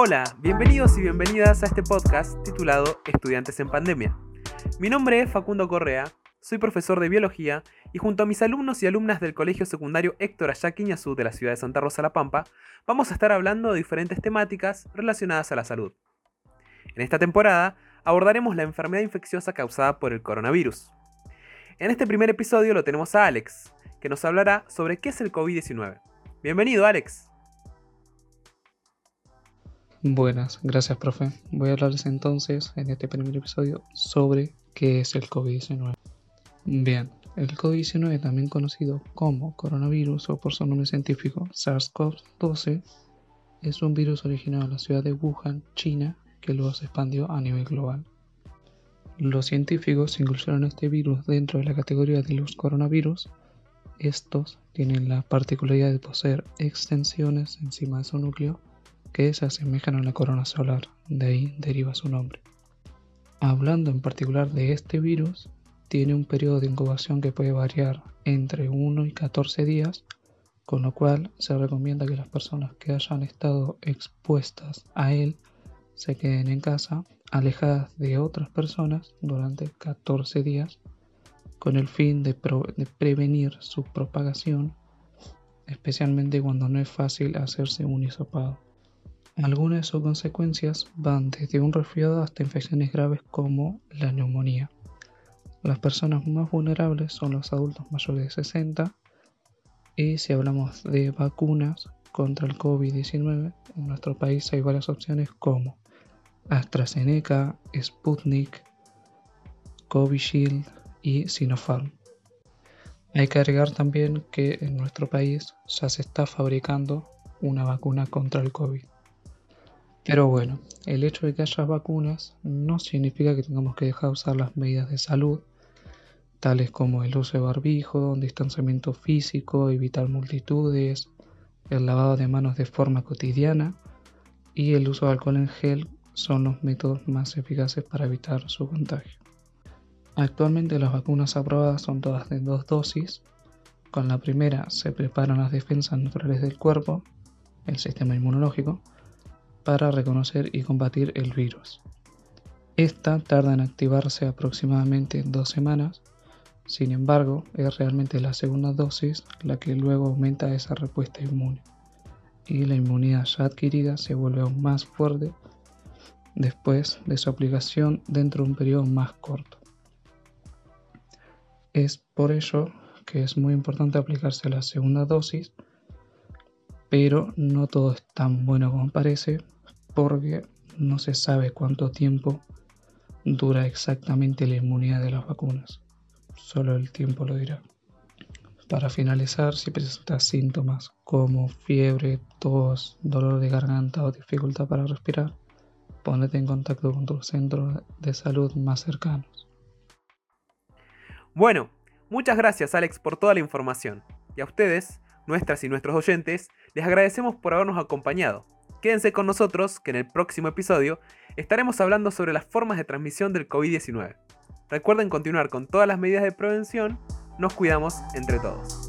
Hola, bienvenidos y bienvenidas a este podcast titulado Estudiantes en Pandemia. Mi nombre es Facundo Correa, soy profesor de biología y junto a mis alumnos y alumnas del Colegio Secundario Héctor Ayaquiñazú de la ciudad de Santa Rosa La Pampa, vamos a estar hablando de diferentes temáticas relacionadas a la salud. En esta temporada abordaremos la enfermedad infecciosa causada por el coronavirus. En este primer episodio lo tenemos a Alex, que nos hablará sobre qué es el COVID-19. Bienvenido, Alex. Buenas, gracias profe. Voy a hablarles entonces en este primer episodio sobre qué es el COVID-19. Bien, el COVID-19 también conocido como coronavirus o por su nombre científico SARS-CoV-12 es un virus originado en la ciudad de Wuhan, China, que luego se expandió a nivel global. Los científicos incluyeron este virus dentro de la categoría de los coronavirus. Estos tienen la particularidad de poseer extensiones encima de su núcleo que se asemejan a la corona solar, de ahí deriva su nombre. Hablando en particular de este virus, tiene un periodo de incubación que puede variar entre 1 y 14 días, con lo cual se recomienda que las personas que hayan estado expuestas a él se queden en casa, alejadas de otras personas durante 14 días, con el fin de, de prevenir su propagación, especialmente cuando no es fácil hacerse un hisopado. Algunas de sus consecuencias van desde un resfriado hasta infecciones graves como la neumonía. Las personas más vulnerables son los adultos mayores de 60 y si hablamos de vacunas contra el COVID-19, en nuestro país hay varias opciones como AstraZeneca, Sputnik, Covishield y Sinopharm. Hay que agregar también que en nuestro país ya se está fabricando una vacuna contra el COVID. Pero bueno, el hecho de que haya vacunas no significa que tengamos que dejar de usar las medidas de salud, tales como el uso de barbijo, distanciamiento físico, evitar multitudes, el lavado de manos de forma cotidiana y el uso de alcohol en gel son los métodos más eficaces para evitar su contagio. Actualmente las vacunas aprobadas son todas de dos dosis. Con la primera se preparan las defensas naturales del cuerpo, el sistema inmunológico, para reconocer y combatir el virus. Esta tarda en activarse aproximadamente dos semanas, sin embargo es realmente la segunda dosis la que luego aumenta esa respuesta inmune y la inmunidad ya adquirida se vuelve aún más fuerte después de su aplicación dentro de un periodo más corto. Es por ello que es muy importante aplicarse la segunda dosis, pero no todo es tan bueno como parece, porque no se sabe cuánto tiempo dura exactamente la inmunidad de las vacunas. Solo el tiempo lo dirá. Para finalizar, si presentas síntomas como fiebre, tos, dolor de garganta o dificultad para respirar, ponete en contacto con tu centro de salud más cercanos. Bueno, muchas gracias Alex por toda la información. Y a ustedes, nuestras y nuestros oyentes, les agradecemos por habernos acompañado. Quédense con nosotros que en el próximo episodio estaremos hablando sobre las formas de transmisión del COVID-19. Recuerden continuar con todas las medidas de prevención, nos cuidamos entre todos.